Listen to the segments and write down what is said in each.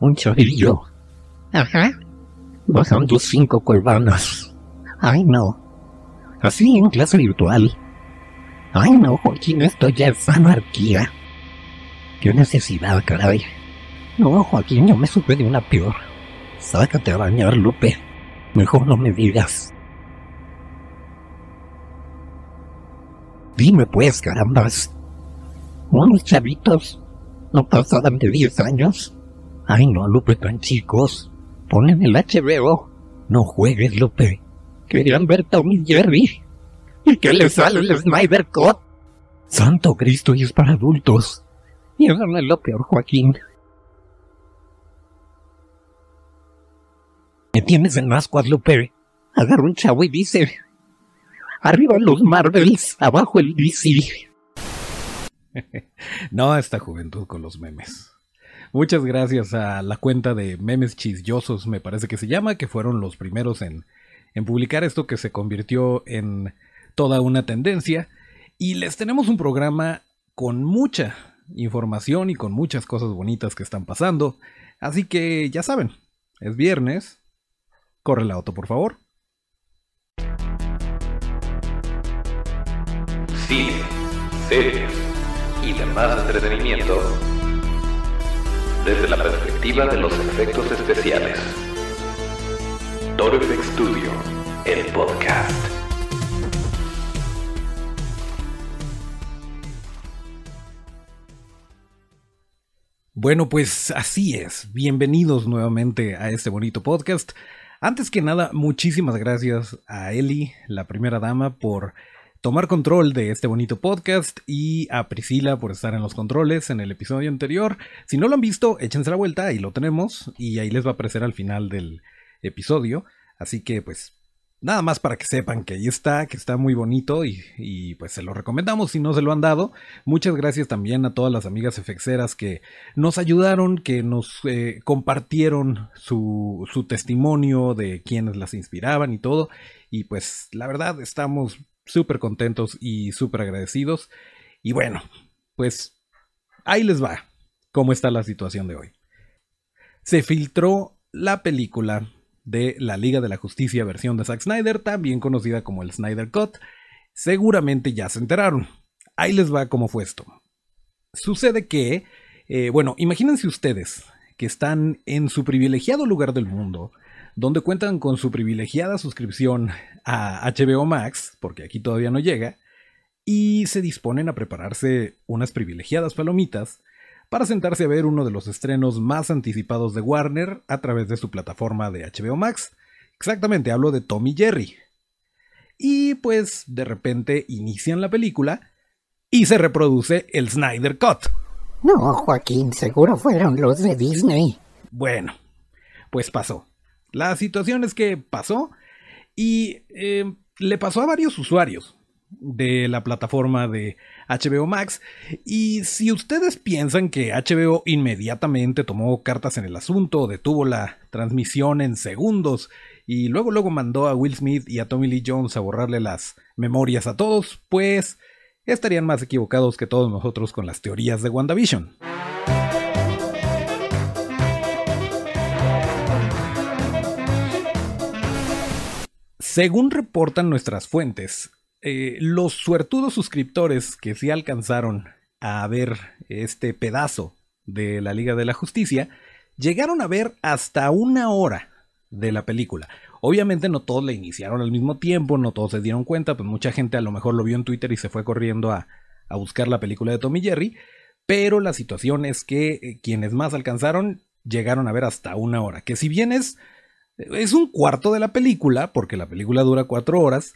un chorrillo. Ajá. Bajan tus cinco cuervanas. Ay, no. Así en clase virtual. Ay, no, Joaquín, esto ya es anarquía. Qué necesidad, caray. No, Joaquín, yo me supe de una peor. Sácate a bañar, Lupe. Mejor no me digas. Dime pues, carambas. Unos chavitos no pasaban de 10 años. Ay, no, Lupe, chicos. Ponen el HBO. No juegues, Lupe. Querían ver Tommy Jerry. ¿Y qué les sale el Snyder Cut? Santo Cristo, y es para adultos. Y eso no es lo peor, Joaquín. Me tienes en ascuas, Lupe. Agarra un chavo y dice... Arriba los Marvels, abajo el DC. no esta juventud con los memes. Muchas gracias a la cuenta de memes chisyosos, me parece que se llama, que fueron los primeros en, en publicar esto que se convirtió en toda una tendencia. Y les tenemos un programa con mucha información y con muchas cosas bonitas que están pasando. Así que ya saben, es viernes. Corre la auto, por favor. Cine, series y demás entretenimiento desde la perspectiva de los efectos especiales. Toro Studio, el podcast. Bueno, pues así es. Bienvenidos nuevamente a este bonito podcast. Antes que nada, muchísimas gracias a Eli, la primera dama, por tomar control de este bonito podcast y a Priscila por estar en los controles en el episodio anterior. Si no lo han visto, échense la vuelta, ahí lo tenemos y ahí les va a aparecer al final del episodio. Así que pues Nada más para que sepan que ahí está, que está muy bonito y, pues se lo recomendamos si no se lo han dado. Muchas gracias también a todas las amigas efexeras que nos ayudaron, que nos eh, compartieron su testimonio de quienes las inspiraban y todo. Y pues la verdad estamos súper contentos y súper agradecidos. Y bueno, pues ahí les va cómo está la situación de hoy. Se filtró la película de la Liga de la Justicia versión de Zack Snyder, también conocida como el Snyder Cut. Seguramente ya se enteraron. Ahí les va cómo fue esto. Sucede que, eh, bueno, imagínense ustedes que están en su privilegiado lugar del mundo, donde cuentan con su privilegiada suscripción a HBO Max, porque aquí todavía no llega, y se disponen a prepararse unas privilegiadas palomitas para sentarse a ver uno de los estrenos más anticipados de Warner a través de su plataforma de HBO Max. Exactamente, hablo de Tommy Jerry. Y pues de repente inician la película y se reproduce el Snyder Cut. No, Joaquín, seguro fueron los de Disney. Bueno, pues pasó. La situación es que pasó y eh, le pasó a varios usuarios de la plataforma de HBO Max. Y si ustedes piensan que HBO inmediatamente tomó cartas en el asunto, detuvo la transmisión en segundos y luego luego mandó a Will Smith y a Tommy Lee Jones a borrarle las memorias a todos, pues estarían más equivocados que todos nosotros con las teorías de WandaVision. Según reportan nuestras fuentes, eh, los suertudos suscriptores que sí alcanzaron a ver este pedazo de la Liga de la Justicia, llegaron a ver hasta una hora de la película. Obviamente no todos la iniciaron al mismo tiempo, no todos se dieron cuenta, pues mucha gente a lo mejor lo vio en Twitter y se fue corriendo a, a buscar la película de Tommy Jerry, pero la situación es que eh, quienes más alcanzaron llegaron a ver hasta una hora, que si bien es, es un cuarto de la película, porque la película dura cuatro horas,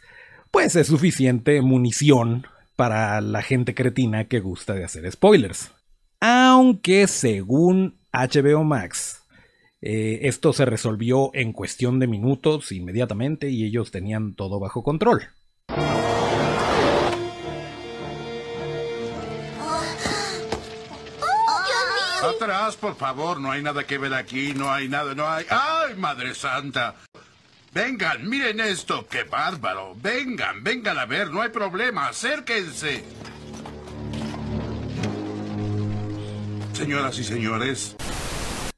pues es suficiente munición para la gente cretina que gusta de hacer spoilers. Aunque según HBO Max, eh, esto se resolvió en cuestión de minutos inmediatamente y ellos tenían todo bajo control. Atrás, por favor, no hay nada que ver aquí, no hay nada, no hay... ¡Ay, Madre Santa! Vengan, miren esto, qué bárbaro. Vengan, vengan a ver, no hay problema, acérquense.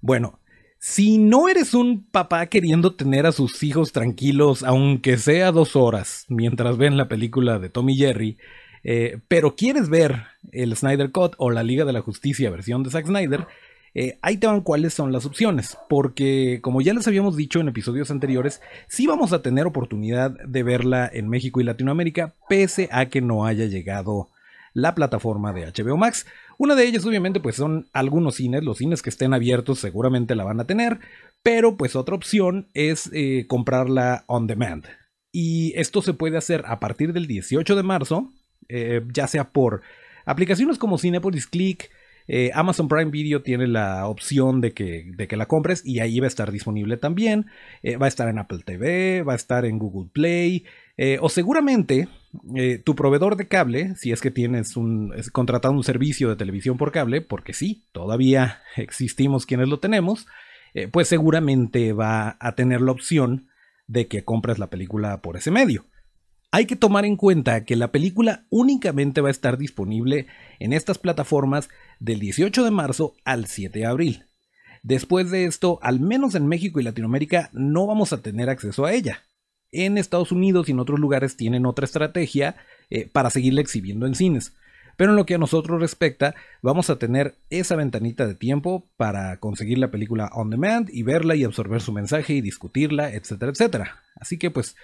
Bueno, Si no eres un papá queriendo tener a sus hijos tranquilos, aunque sea dos horas, mientras ven la película de Tommy Jerry, eh, pero quieres ver el Snyder Cut o la Liga de la Justicia versión de Zack Snyder, eh, ahí te van cuáles son las opciones, porque como ya les habíamos dicho en episodios anteriores, sí vamos a tener oportunidad de verla en México y Latinoamérica, pese a que no haya llegado la plataforma de HBO Max. Una de ellas obviamente pues son algunos cines, los cines que estén abiertos seguramente la van a tener, pero pues otra opción es eh, comprarla on demand. Y esto se puede hacer a partir del 18 de marzo, eh, ya sea por aplicaciones como Cinepolis Click, eh, Amazon Prime Video tiene la opción de que, de que, la compres y ahí va a estar disponible también. va a estar en Apple TV, va a estar en Google Play, eh, o seguramente eh, tu proveedor de cable, si es que tienes un, contratado un servicio de televisión por cable, porque sí, todavía existimos quienes lo tenemos, eh, pues seguramente va a tener la opción de que compres la película por ese medio. Hay que tomar en cuenta que la película únicamente va a estar disponible en estas plataformas del 18 de marzo al 7 de abril. Después de esto, al menos en México y Latinoamérica, no vamos a tener acceso a ella en Estados Unidos y en otros lugares tienen otra estrategia eh, para seguirla exhibiendo en cines. Pero en lo que a nosotros respecta, vamos a tener esa ventanita de tiempo para conseguir la película on demand y verla y absorber su mensaje y discutirla, etcétera, etcétera. Así que pues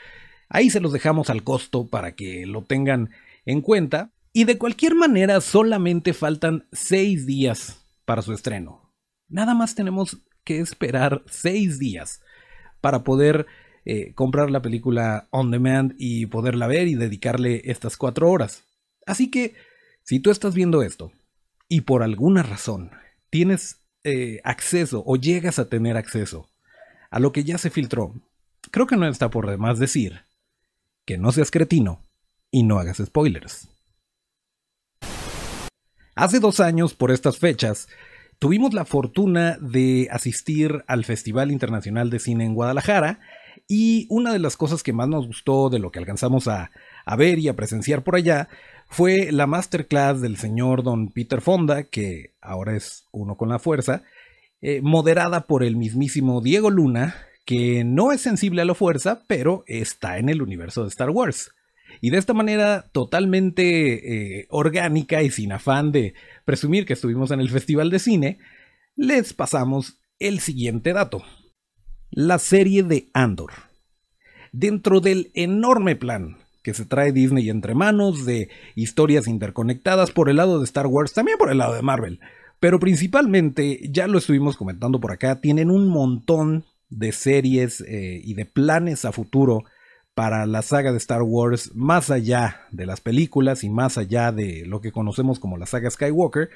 ahí se los dejamos al costo para que lo tengan en cuenta. Y de cualquier manera solamente faltan 6 días para su estreno. Nada más tenemos que esperar 6 días para poder eh, comprar la película on demand y poderla ver y dedicarle estas cuatro horas. Así que, si tú estás viendo esto y por alguna razón tienes eh, acceso o llegas a tener acceso a lo que ya se filtró, creo que no está por demás decir que no seas cretino y no hagas spoilers. Hace dos años, por estas fechas, tuvimos la fortuna de asistir al Festival Internacional de Cine en Guadalajara y una de las cosas que más nos gustó de lo que alcanzamos a, ver y a presenciar por allá fue la masterclass del señor don Peter Fonda, que ahora es uno con la fuerza, eh, moderada por el mismísimo Diego Luna, que no es sensible a la fuerza, pero está en el universo de Star Wars. Y de esta manera totalmente eh, orgánica y sin afán de presumir que estuvimos en el Festival de Cine, les pasamos el siguiente dato la serie de Andor. Dentro del enorme plan que se trae Disney entre manos de historias interconectadas por el lado de Star Wars, también por el lado de Marvel, pero principalmente, ya lo estuvimos comentando por acá, tienen un montón de series eh, y de planes a futuro para la saga de Star Wars más allá de las películas y más allá de lo que conocemos como la saga Skywalker.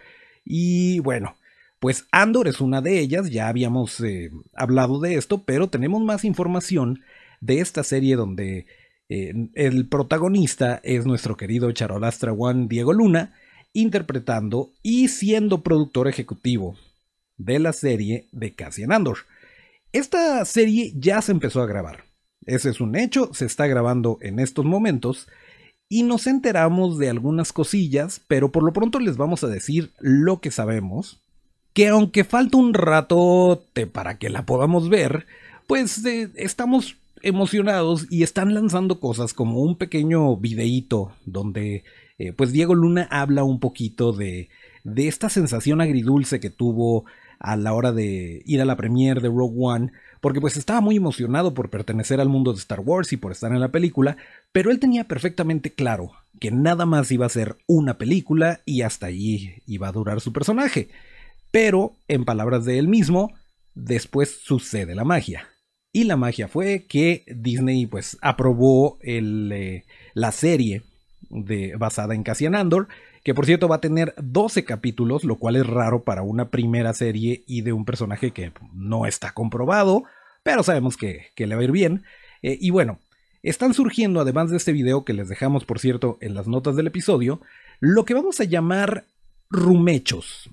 Y bueno, pues Andor es una de ellas, ya habíamos eh, hablado de esto, pero tenemos más información de esta serie donde eh, el protagonista es nuestro querido charolastra Juan Diego Luna, interpretando y siendo productor ejecutivo de la serie de Cassian Andor. Esta serie ya se empezó a grabar. Ese es un hecho, se está grabando en estos momentos y nos enteramos de algunas cosillas, pero por lo pronto les vamos a decir lo que sabemos que aunque falta un rato para que la podamos ver, pues eh, estamos emocionados y están lanzando cosas como un pequeño videíto donde eh, pues Diego Luna habla un poquito de, de esta sensación agridulce que tuvo a la hora de ir a la premiere de Rogue One, porque pues estaba muy emocionado por pertenecer al mundo de Star Wars y por estar en la película, pero él tenía perfectamente claro que nada más iba a ser una película y hasta allí iba a durar su personaje. Pero, en palabras de él mismo, después sucede la magia. Y la magia fue que Disney pues aprobó eh, la serie basada en Cassian Andor, que por cierto va a tener 12 capítulos, lo cual es raro para una primera serie y de un personaje que no está comprobado, pero sabemos que, le va a ir bien. Eh, y bueno, están surgiendo, además de este video que les dejamos por cierto en las notas del episodio, lo que vamos a llamar rumechos.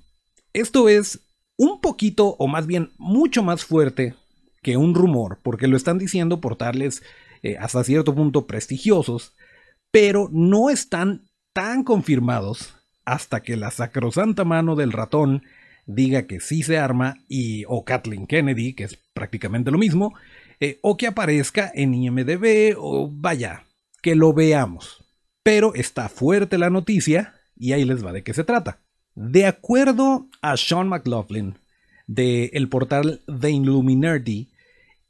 Esto es un poquito, o más bien mucho más fuerte que un rumor, porque lo están diciendo portales eh, hasta cierto punto prestigiosos, pero no están tan confirmados hasta que la sacrosanta mano del ratón diga que sí se arma y o Kathleen Kennedy, que es prácticamente lo mismo, eh, o que aparezca en IMDB o vaya, que lo veamos. Pero está fuerte la noticia y ahí les va de qué se trata. De acuerdo a Sean McLaughlin del el portal The Illuminati,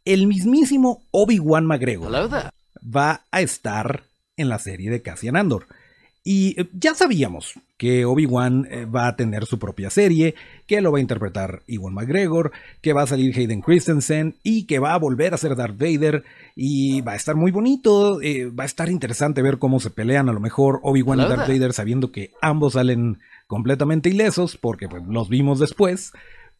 el mismísimo Obi-Wan McGregor va a estar en la serie de Cassian Andor. Y eh, ya sabíamos que Obi-Wan eh, va a tener su propia serie, que lo va a interpretar Iwan McGregor, que va a salir Hayden Christensen y que va a volver a ser Darth Vader. Y va a estar muy bonito, eh, va a estar interesante ver cómo se pelean a lo mejor Obi-Wan y Darth Vader sabiendo que ambos salen completamente ilesos porque pues, los vimos después,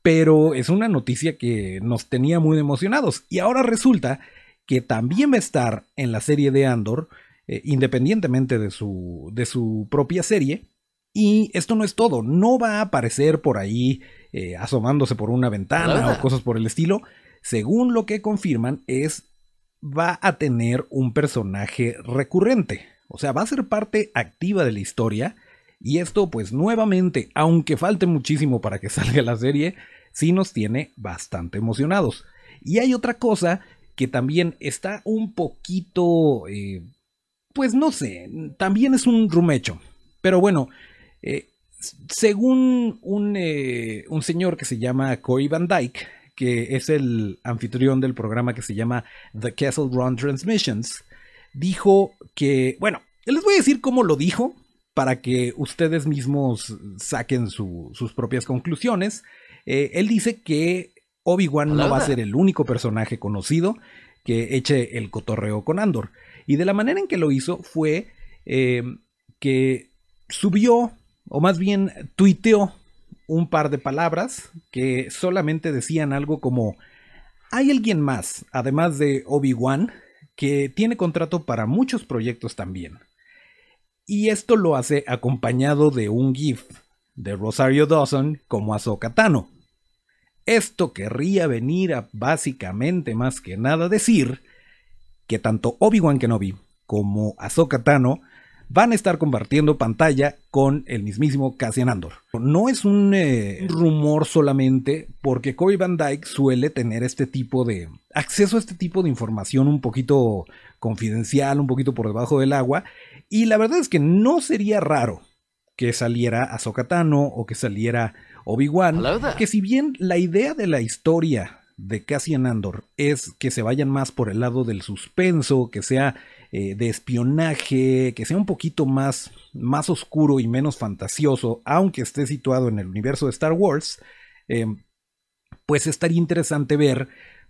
pero es una noticia que nos tenía muy emocionados. Y ahora resulta que también va a estar en la serie de Andor eh, independientemente de su, de su propia serie. Y esto no es todo, no va a aparecer por ahí eh, asomándose por una ventana o cosas por el estilo. Según lo que confirman es, va a tener un personaje recurrente. O sea, va a ser parte activa de la historia. Y esto pues nuevamente, aunque falte muchísimo para que salga la serie, sí nos tiene bastante emocionados. Y hay otra cosa que también está un poquito eh, pues no sé, también es un rumecho. Pero bueno, eh, según un, eh, un, señor que se llama Corey Van Dyke, que es el anfitrión del programa que se llama The Castle Run Transmissions, dijo que, bueno, les voy a decir cómo lo dijo para que ustedes mismos saquen sus propias conclusiones. Eh, él dice que Obi-Wan no va a ser el único personaje conocido que eche el cotorreo con Andor. Y de la manera en que lo hizo fue eh, que subió, o más bien tuiteó, un par de palabras que solamente decían algo como, hay alguien más, además de Obi-Wan, que tiene contrato para muchos proyectos también. Y esto lo hace acompañado de un GIF de Rosario Dawson como Ahsoka Tano. Esto querría venir a básicamente más que nada decir que tanto Obi-Wan Kenobi como Ahsoka Tano van a estar compartiendo pantalla con el mismísimo Cassian Andor. No es un eh, rumor solamente porque Corey Van Dyke suele tener este tipo de acceso a este tipo de información un poquito confidencial, un poquito por debajo del agua y la verdad es que no sería raro que saliera Ahsoka Tano o que saliera Obi-Wan, que si bien la idea de la historia de Cassian Andor es que se vayan más por el lado del suspenso, que sea eh, de espionaje, que sea un poquito más, más oscuro y menos fantasioso, aunque esté situado en el universo de Star Wars, em, pues estaría interesante ver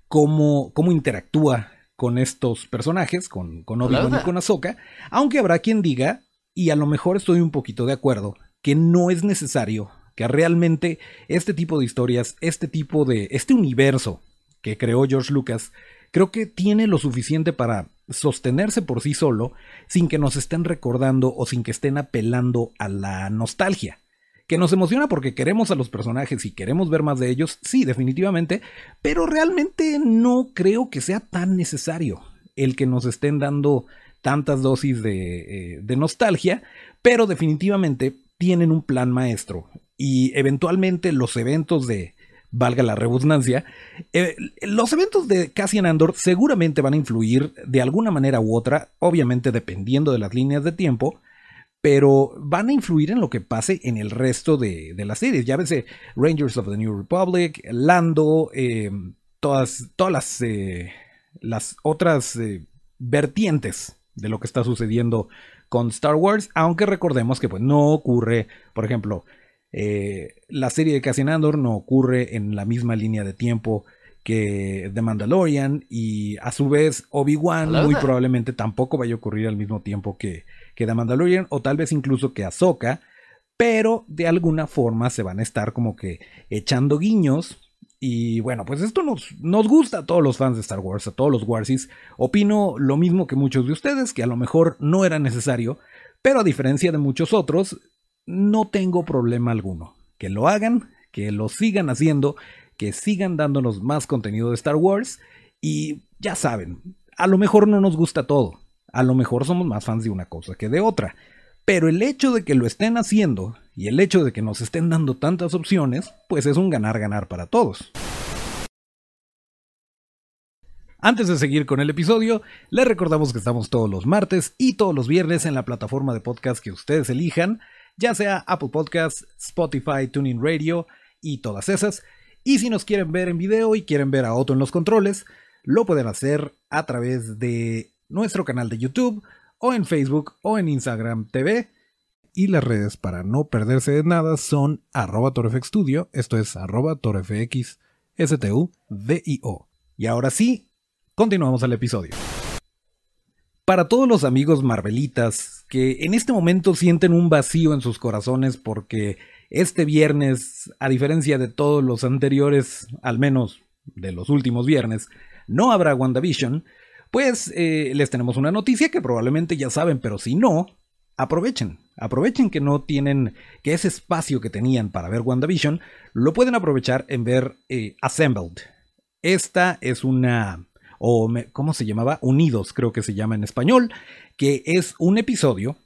cómo, cómo interactúa con estos personajes, con, con Obi-Wan y con Ahsoka, aunque habrá quien diga, y a lo mejor estoy un poquito de acuerdo, que no es necesario que realmente este tipo de historias, este tipo de, este universo que creó George Lucas, creo que tiene lo suficiente para sostenerse por sí solo sin que nos estén recordando o sin que estén apelando a la nostalgia. Que nos emociona porque queremos a los personajes y queremos ver más de ellos, sí, definitivamente, pero realmente no creo que sea tan necesario el que nos estén dando tantas dosis de, eh, de nostalgia, pero definitivamente tienen un plan maestro y eventualmente los eventos de, valga la redundancia, eh, los eventos de Cassian Andor seguramente van a influir de alguna manera u otra, obviamente dependiendo de las líneas de tiempo, pero van a influir en lo que pase en el resto de, de las series. Ya ves, Rangers of the New Republic, Lando, eh, todas, todas las, eh, las otras vertientes de lo que está sucediendo con Star Wars, aunque recordemos que pues, no ocurre, por ejemplo, eh, la serie de Cassian Andor no ocurre en la misma línea de tiempo que The Mandalorian y a su vez Obi-Wan muy probablemente tampoco vaya a ocurrir al mismo tiempo que, que The Mandalorian o tal vez incluso que Ahsoka, pero de alguna forma se van a estar como que echando guiños y bueno, pues esto nos, nos, gusta a todos los fans de Star Wars, a todos los Warsis. Opino lo mismo que muchos de ustedes, que a lo mejor no era necesario, pero a diferencia de muchos otros, no tengo problema alguno. Que lo hagan, que lo sigan haciendo, que sigan dándonos más contenido de Star Wars y ya saben, a lo mejor no nos gusta todo, a lo mejor somos más fans de una cosa que de otra, Pero el hecho de que lo estén haciendo y el hecho de que nos estén dando tantas opciones, pues es un ganar-ganar para todos. Antes de seguir con el episodio, les recordamos que estamos todos los martes y todos los viernes en la plataforma de podcast que ustedes elijan, ya sea Apple Podcasts, Spotify, Tuning Radio y todas esas. Y si nos quieren ver en video y quieren ver a Otto en los controles, lo pueden hacer a través de nuestro canal de YouTube o en Facebook o en Instagram TV. Y las redes para no perderse de nada son arroba torfxstudio, esto es arroba torfxstudio. Y ahora sí, continuamos al episodio. Para todos los amigos Marvelitas que en este momento sienten un vacío en sus corazones porque este viernes, a diferencia de todos los anteriores, al menos de los últimos viernes, no habrá WandaVision, pues eh, les tenemos una noticia que probablemente ya saben, pero si no, aprovechen. Aprovechen que no tienen, que ese espacio que tenían para ver WandaVision, lo pueden aprovechar en ver eh, Assembled. Esta es una, o ¿cómo se llamaba? Unidos, creo que se llama en español, que es un episodio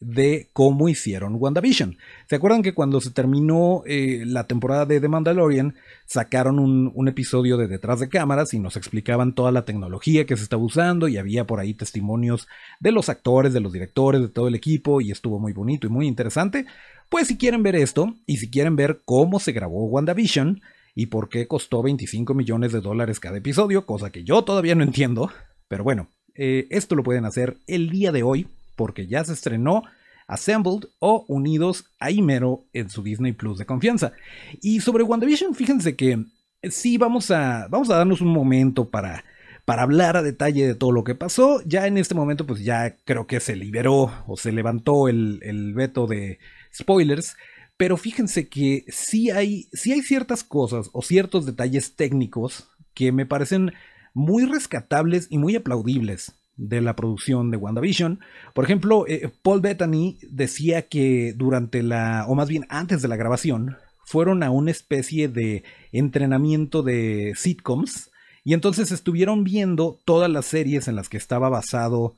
de cómo hicieron WandaVision. ¿Se acuerdan que cuando se terminó eh, la temporada de The Mandalorian sacaron un, episodio de detrás de cámaras y nos explicaban toda la tecnología que se estaba usando y había por ahí testimonios de los actores, de los directores, de todo el equipo y estuvo muy bonito y muy interesante? Pues si quieren ver esto y si quieren ver cómo se grabó WandaVision y por qué costó 25 millones de dólares cada episodio, cosa que yo todavía no entiendo, pero bueno, eh, esto lo pueden hacer el día de hoy porque ya se estrenó Assembled o Unidos ahí mero en su Disney Plus de confianza. Y sobre WandaVision, fíjense que sí vamos a, vamos a darnos un momento para, para hablar a detalle de todo lo que pasó. Ya en este momento, pues ya creo que se liberó o se levantó el, el veto de spoilers. Pero fíjense que sí hay, sí hay ciertas cosas o ciertos detalles técnicos que me parecen muy rescatables y muy aplaudibles de la producción de WandaVision. Por ejemplo, eh, Paul Bettany decía que durante la, o más bien antes de la grabación, fueron a una especie de entrenamiento de sitcoms y entonces estuvieron viendo todas las series en las que estaba basado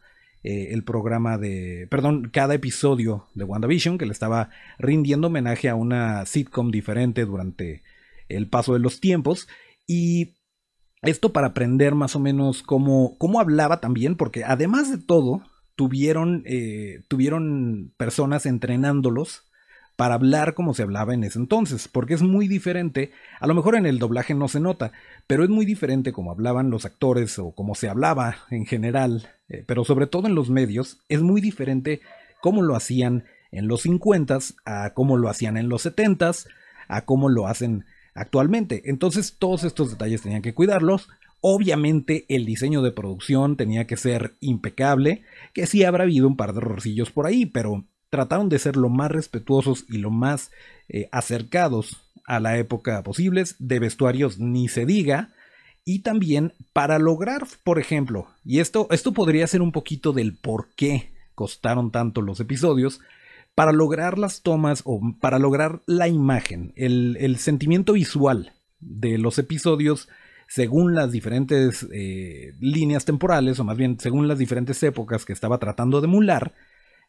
eh, el programa de, perdón, cada episodio de WandaVision, que le estaba rindiendo homenaje a una sitcom diferente durante el paso de los tiempos. Y esto para aprender más o menos cómo, cómo hablaba también, porque además de todo, tuvieron, eh, tuvieron personas entrenándolos para hablar como se hablaba en ese entonces, porque es muy diferente, a lo mejor en el doblaje no se nota, pero es muy diferente como hablaban los actores o como se hablaba en general, eh, pero sobre todo en los medios, es muy diferente cómo lo hacían en los 50 a cómo lo hacían en los 70 a cómo lo hacen actualmente. Entonces todos estos detalles tenían que cuidarlos. Obviamente el diseño de producción tenía que ser impecable, que sí habrá habido un par de errorcillos por ahí, pero trataron de ser lo más respetuosos y lo más eh, acercados a la época posibles, de vestuarios ni se diga, y también para lograr, por ejemplo, y esto, esto podría ser un poquito del por qué costaron tanto los episodios, para lograr las tomas o para lograr la imagen, el, sentimiento visual de los episodios según las diferentes eh, líneas temporales, o más bien según las diferentes épocas que estaba tratando de emular,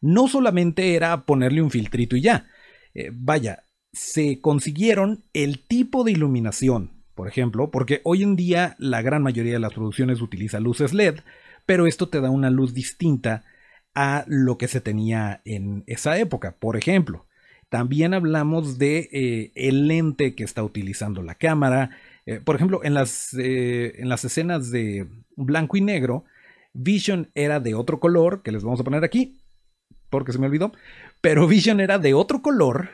no solamente era ponerle un filtrito y ya. Eh, vaya, se consiguieron el tipo de iluminación, por ejemplo, porque hoy en día la gran mayoría de las producciones utiliza luces LED, pero esto te da una luz distinta a lo que se tenía en esa época. Por ejemplo, también hablamos de eh, el lente que está utilizando la cámara. Eh, por ejemplo, en las, en las escenas de blanco y negro, Vision era de otro color, que les vamos a poner aquí, porque se me olvidó, pero Vision era de otro color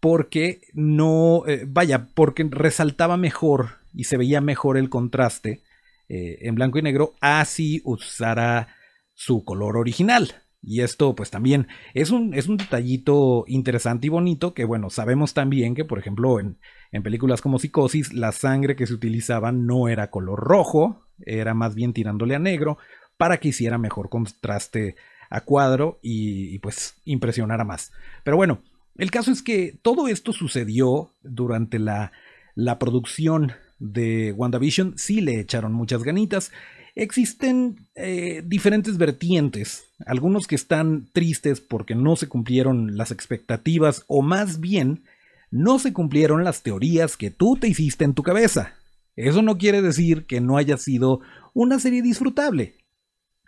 porque no, vaya, porque resaltaba mejor y se veía mejor el contraste en blanco y negro, así usara su color original. Y esto pues también es un, es un detallito interesante y bonito que bueno, sabemos también que por ejemplo en, en películas como Psicosis la sangre que se utilizaba no era color rojo, era más bien tirándole a negro para que hiciera mejor contraste a cuadro y, pues impresionara más. Pero bueno, el caso es que todo esto sucedió durante la, la producción de WandaVision, sí le echaron muchas ganitas. existen eh, diferentes vertientes, algunos que están tristes porque no se cumplieron las expectativas o más bien no se cumplieron las teorías que tú te hiciste en tu cabeza. Eso no quiere decir que no haya sido una serie disfrutable.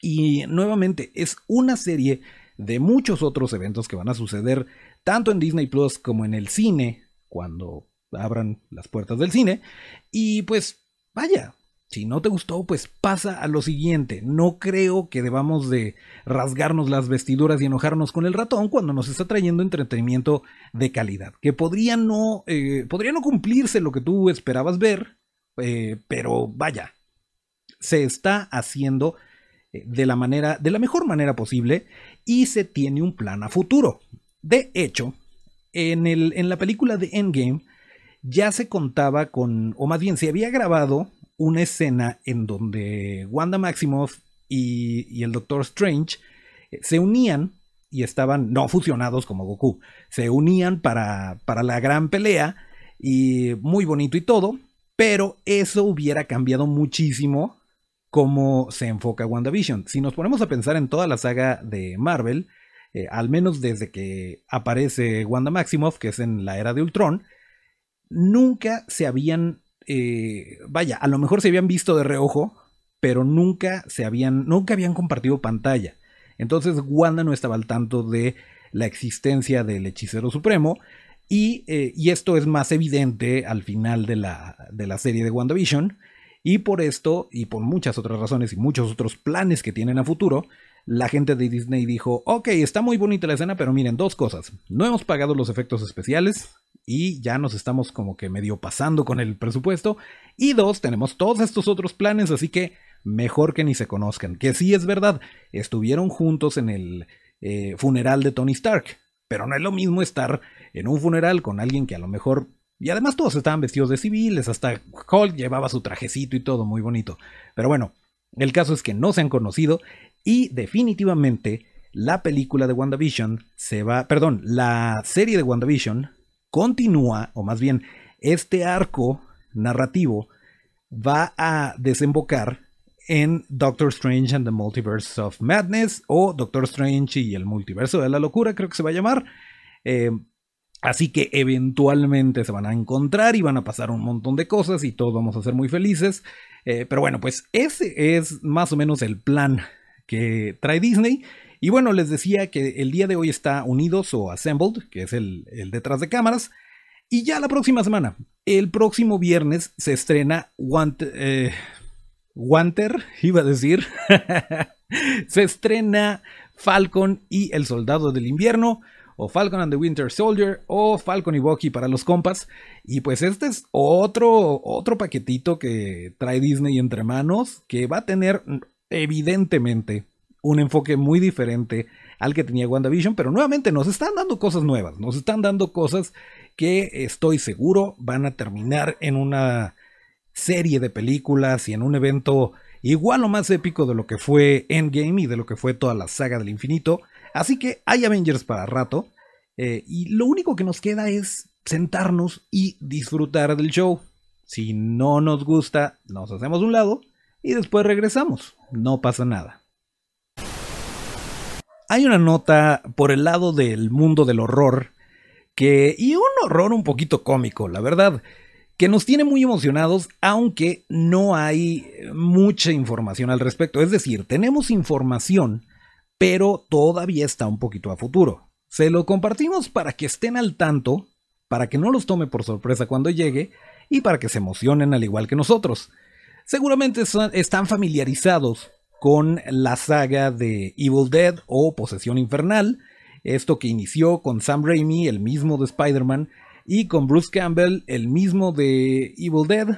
Y nuevamente, es una serie de muchos otros eventos que van a suceder tanto en Disney Plus como en el cine, cuando abran las puertas del cine. Y pues, vaya, si no te gustó, pues pasa a lo siguiente. No creo que debamos de rasgarnos las vestiduras y enojarnos con el ratón cuando nos está trayendo entretenimiento de calidad. Que podría no, eh, podría no cumplirse lo que tú esperabas ver, eh, pero vaya, se está haciendo de la manera, de la mejor manera posible y se tiene un plan a futuro. De hecho, en, el, en la película de Endgame ya se contaba con, o más bien se había grabado una escena en donde Wanda Maximoff y, el Doctor Strange eh, se unían y estaban, no fusionados como Goku, se unían para, para la gran pelea y muy bonito y todo, pero eso hubiera cambiado muchísimo cómo se enfoca WandaVision. Si nos ponemos a pensar en toda la saga de Marvel, eh, al menos desde que aparece Wanda Maximoff, que es en la era de Ultron, nunca se habían, eh, vaya, a lo mejor se habían visto de reojo, pero nunca se habían, nunca habían compartido pantalla. Entonces Wanda no estaba al tanto de la existencia del hechicero supremo. Y, eh, esto es más evidente al final de la, de la serie de WandaVision. Y por esto, y por muchas otras razones y muchos otros planes que tienen a futuro, la gente de Disney dijo, ok, está muy bonita la escena, pero miren, dos cosas. No hemos pagado los efectos especiales y ya nos estamos como que medio pasando con el presupuesto. Y dos, tenemos todos estos otros planes, así que mejor que ni se conozcan. Que sí es verdad, estuvieron juntos en el eh, funeral de Tony Stark, pero no es lo mismo estar en un funeral con alguien que a lo mejor... Y además todos estaban vestidos de civiles, hasta Hulk llevaba su trajecito y todo muy bonito. Pero bueno, el caso es que no se han conocido y definitivamente la película de WandaVision se va, perdón, la serie de WandaVision continúa, o más bien, este arco narrativo va a desembocar en Doctor Strange and the Multiverse of Madness o Doctor Strange y el Multiverso de la Locura, creo que se va a llamar. Eh, así que eventualmente se van a encontrar y van a pasar un montón de cosas y todos vamos a ser muy felices. Eh, pero bueno, pues ese es más o menos el plan que trae Disney. Y bueno, les decía que el día de hoy está Unidos o Assembled, que es el, detrás de cámaras. Y ya la próxima semana, el próximo viernes, se estrena Wanter, eh, iba a decir. se estrena Falcon y el Soldado del Invierno o Falcon and the Winter Soldier, o Falcon y Bucky para los compas. Y pues este es otro, otro paquetito que trae Disney entre manos, que va a tener evidentemente un enfoque muy diferente al que tenía WandaVision, pero nuevamente nos están dando cosas nuevas, nos están dando cosas que estoy seguro van a terminar en una serie de películas y en un evento igual o más épico de lo que fue Endgame y de lo que fue toda la saga del infinito. Así que hay Avengers para rato. Eh, y lo único que nos queda es sentarnos y disfrutar del show. Si no nos gusta, nos hacemos un lado y después regresamos. No pasa nada. Hay una nota por el lado del mundo del horror que y un horror un poquito cómico, la verdad, que nos tiene muy emocionados, aunque no hay mucha información al respecto. Es decir, tenemos información pero todavía está un poquito a futuro. Se lo compartimos para que estén al tanto, para que no los tome por sorpresa cuando llegue y para que se emocionen al igual que nosotros. Seguramente están familiarizados con la saga de Evil Dead o Posesión Infernal, esto que inició con Sam Raimi, el mismo de Spider-Man, y con Bruce Campbell, el mismo de Evil Dead.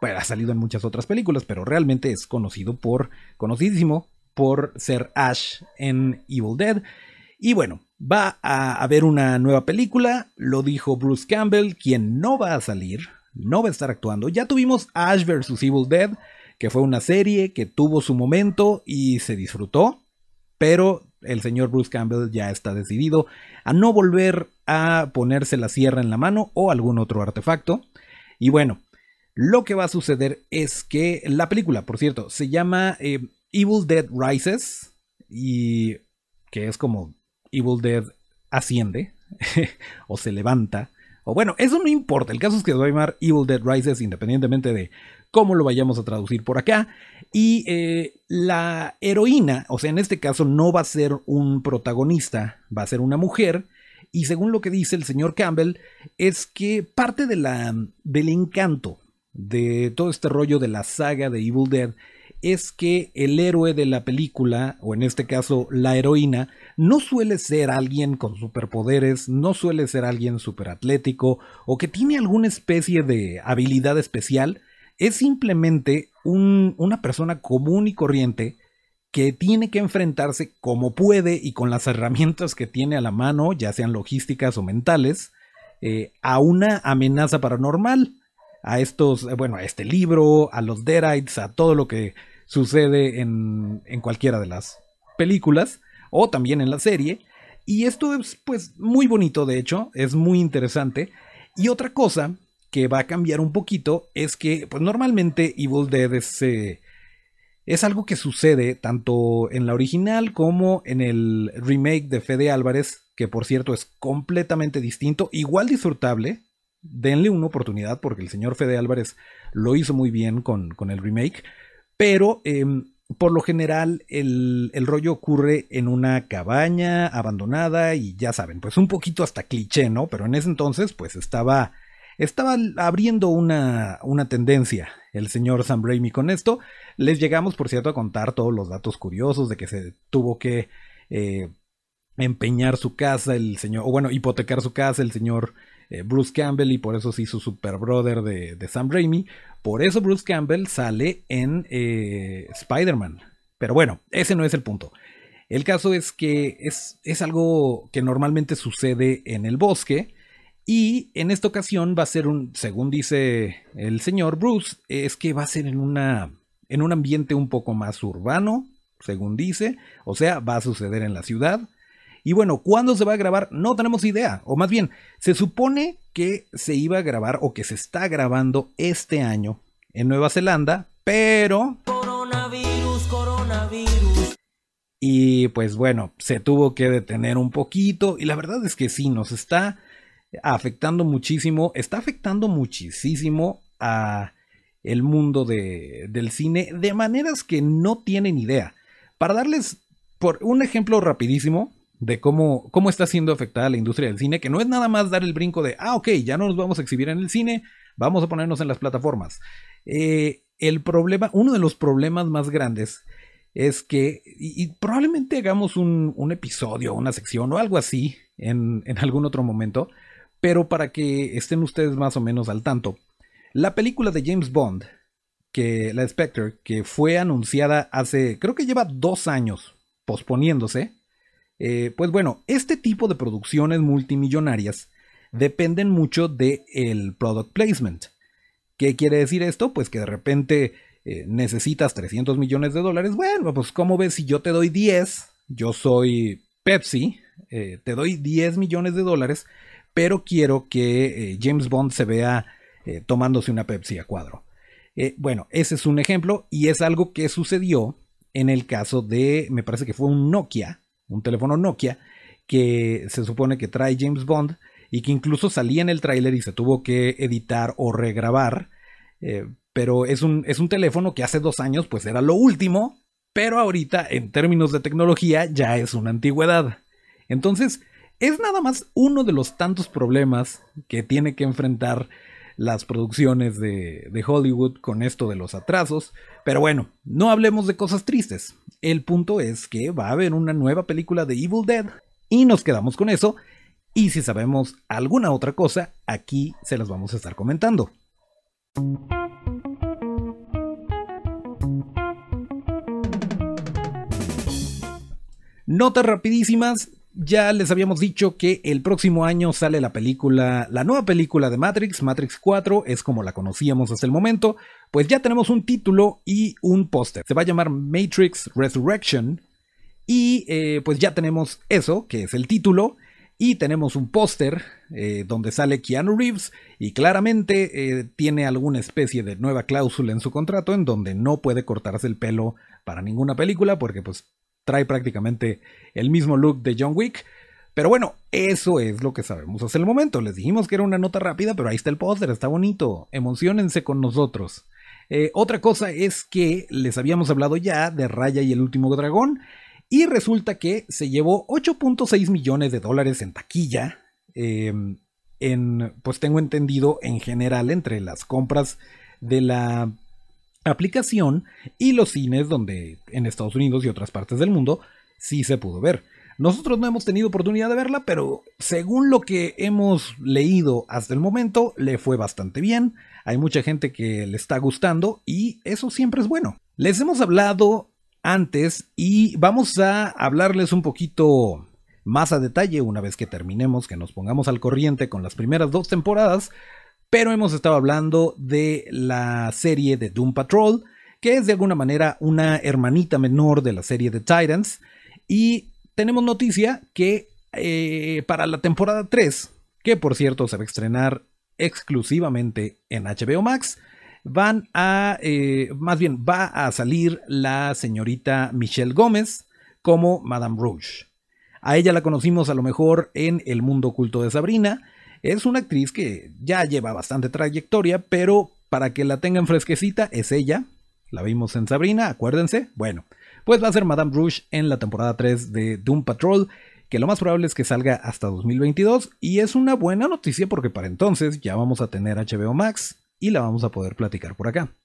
Bueno, ha salido en muchas otras películas, pero realmente es conocido por, conocidísimo por ser Ash en Evil Dead. Y bueno, va a haber una nueva película, lo dijo Bruce Campbell, quien no va a salir, no va a estar actuando. Ya tuvimos Ash vs. Evil Dead, que fue una serie que tuvo su momento y se disfrutó, pero el señor Bruce Campbell ya está decidido a no volver a ponerse la sierra en la mano o algún otro artefacto. Y bueno, lo que va a suceder es que la película, por cierto, se llama eh, Evil Dead Rises y que es como Evil Dead asciende o se levanta. O bueno, eso no importa. El caso es que se va a llamar Evil Dead Rises independientemente de cómo lo vayamos a traducir por acá. Y eh, la heroína, o sea, en este caso no va a ser un protagonista, va a ser una mujer. Y según lo que dice el señor Campbell, es que parte de la, del encanto de todo este rollo de la saga de Evil Dead es que el héroe de la película, o en este caso la heroína, no suele ser alguien con superpoderes, no suele ser alguien superatlético o que tiene alguna especie de habilidad especial, es simplemente una persona común y corriente que tiene que enfrentarse como puede y con las herramientas que tiene a la mano, ya sean logísticas o mentales, eh, a una amenaza paranormal a estos, eh, bueno, a este libro, a los Deadites, a todo lo que sucede en, en cualquiera de las películas o también en la serie. Y esto es pues muy bonito, de hecho, es muy interesante. Y otra cosa que va a cambiar un poquito es que pues normalmente Evil Dead es, eh, es algo que sucede tanto en la original como en el remake de Fede Álvarez, que por cierto es completamente distinto, igual disfrutable, denle una oportunidad porque el señor Fede Álvarez lo hizo muy bien con, el remake, pero em, por lo general el, el, rollo ocurre en una cabaña abandonada y ya saben, pues un poquito hasta cliché, ¿no? Pero en ese entonces pues estaba, estaba abriendo una, una tendencia el señor Sam Raimi con esto. Les llegamos, por cierto, a contar todos los datos curiosos de que se tuvo que... Eh, empeñar su casa, el señor, o bueno, hipotecar su casa, el señor eh, Bruce Campbell y por eso se hizo super brother de, Sam Raimi. Por eso Bruce Campbell sale en eh, Spider-Man. Pero bueno, ese no es el punto. El caso es que es, es, algo que normalmente sucede en el bosque. Y en esta ocasión va a ser un, según dice el señor Bruce, es que va a ser en, una, en un ambiente un poco más urbano, según dice. O sea, va a suceder en la ciudad. Y bueno, ¿cuándo se va a grabar? No tenemos idea. O más bien, se supone que se iba a grabar o que se está grabando este año en Nueva Zelanda, pero... Coronavirus, coronavirus. Y pues bueno, se tuvo que detener un poquito y la verdad es que sí, nos está afectando muchísimo, está afectando muchísimo a el mundo de, del cine de maneras que no tienen idea. Para darles por un ejemplo rapidísimo, de cómo, cómo está siendo afectada la industria del cine, que no es nada más dar el brinco de, ah, ok, ya no nos vamos a exhibir en el cine, vamos a ponernos en las plataformas. Eh, el problema, uno de los problemas más grandes es que, y, probablemente hagamos un, un, episodio, una sección o algo así en, en algún otro momento, pero para que estén ustedes más o menos al tanto, la película de James Bond, que la Spectre, que fue anunciada hace, creo que lleva dos años posponiéndose, eh, pues bueno, este tipo de producciones multimillonarias dependen mucho del product placement. ¿Qué quiere decir esto? Pues que de repente eh, necesitas 300 millones de dólares. Bueno, pues como ves, si yo te doy 10, yo soy Pepsi, eh, te doy 10 millones de dólares, pero quiero que James Bond se vea tomándose una Pepsi a cuadro. bueno, ese es un ejemplo y es algo que sucedió en el caso de, me parece que fue un Nokia, un teléfono Nokia que se supone que trae James Bond y que incluso salía en el tráiler y se tuvo que editar o regrabar. Eh, pero es un, es un teléfono que hace dos años pues era lo último, pero ahorita en términos de tecnología ya es una antigüedad. Entonces, es nada más uno de los tantos problemas que tiene que enfrentar las producciones de, Hollywood con esto de los atrasos. Pero bueno, no hablemos de cosas tristes. El punto es que va a haber una nueva película de Evil Dead y nos quedamos con eso. Y si sabemos alguna otra cosa, aquí se las vamos a estar comentando. Notas rapidísimas, ya les habíamos dicho que el próximo año sale la película, la nueva película de Matrix, Matrix 4, es como la conocíamos hasta el momento, pues ya tenemos un título y un póster. Se va a llamar Matrix Resurrection y eh, pues ya tenemos eso, que es el título, Y tenemos un póster eh, donde sale Keanu Reeves y claramente eh, tiene alguna especie de nueva cláusula en su contrato en donde no puede cortarse el pelo para ninguna película porque pues trae prácticamente el mismo look de John Wick. Pero bueno, eso es lo que sabemos hasta el momento. Les dijimos que era una nota rápida, pero ahí está el póster, está bonito. Emocionense con nosotros. Eh, otra cosa es que les habíamos hablado ya de Raya y el último dragón. Y resulta que se llevó 8.6 millones de dólares en taquilla. Em, en, pues tengo entendido en general entre las compras de la aplicación y los cines donde en Estados Unidos y otras partes del mundo sí se pudo ver. Nosotros no hemos tenido oportunidad de verla, pero según lo que hemos leído hasta el momento, le fue bastante bien. Hay mucha gente que le está gustando y eso siempre es bueno. Les hemos hablado antes y vamos a hablarles un poquito más a detalle una vez que terminemos, que nos pongamos al corriente con las primeras dos temporadas, pero hemos estado hablando de la serie de Doom Patrol, que es de alguna manera una hermanita menor de la serie de Titans, y tenemos noticia que eh, para la temporada 3, que por cierto se va a estrenar exclusivamente en HBO Max, van a, eh, más bien, va a salir la señorita Michelle Gómez como Madame Rouge. A ella la conocimos a lo mejor en El Mundo Oculto de Sabrina. Es una actriz que ya lleva bastante trayectoria, pero para que la tengan fresquecita es ella. La vimos en Sabrina, acuérdense. Bueno, pues va a ser Madame Rouge en la temporada 3 de Doom Patrol, que lo más probable es que salga hasta 2022 y es una buena noticia porque para entonces ya vamos a tener HBO Max, y la vamos a poder platicar por acá.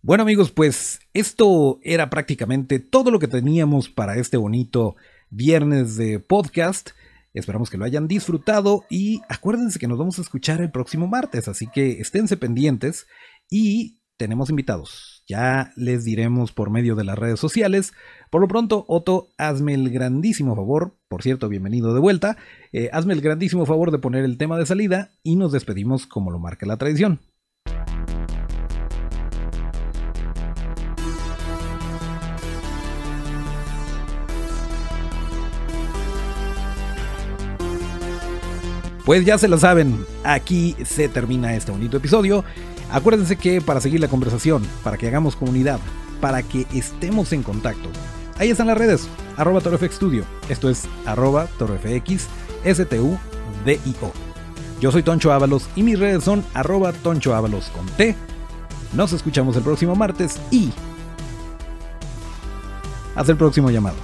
Bueno amigos, pues esto era prácticamente todo lo que teníamos para este bonito viernes de podcast. Esperamos que lo hayan disfrutado y acuérdense que nos vamos a escuchar el próximo martes, así que esténse pendientes y tenemos invitados. Ya les diremos por medio de las redes sociales. Por lo pronto, Otto, hazme el grandísimo favor, por cierto, bienvenido de vuelta, eh, hazme el grandísimo favor de poner el tema de salida y nos despedimos como lo marca la tradición. Pues ya se lo saben, aquí se termina este bonito episodio. Acuérdense que para seguir la conversación, para que hagamos comunidad, para que estemos en contacto, ahí están las redes, arroba esto es arroba S-T-U-D-I-O. Yo soy Toncho Ábalos y mis redes son arroba Toncho Ábalos con T. Nos escuchamos el próximo martes y hasta el próximo llamado.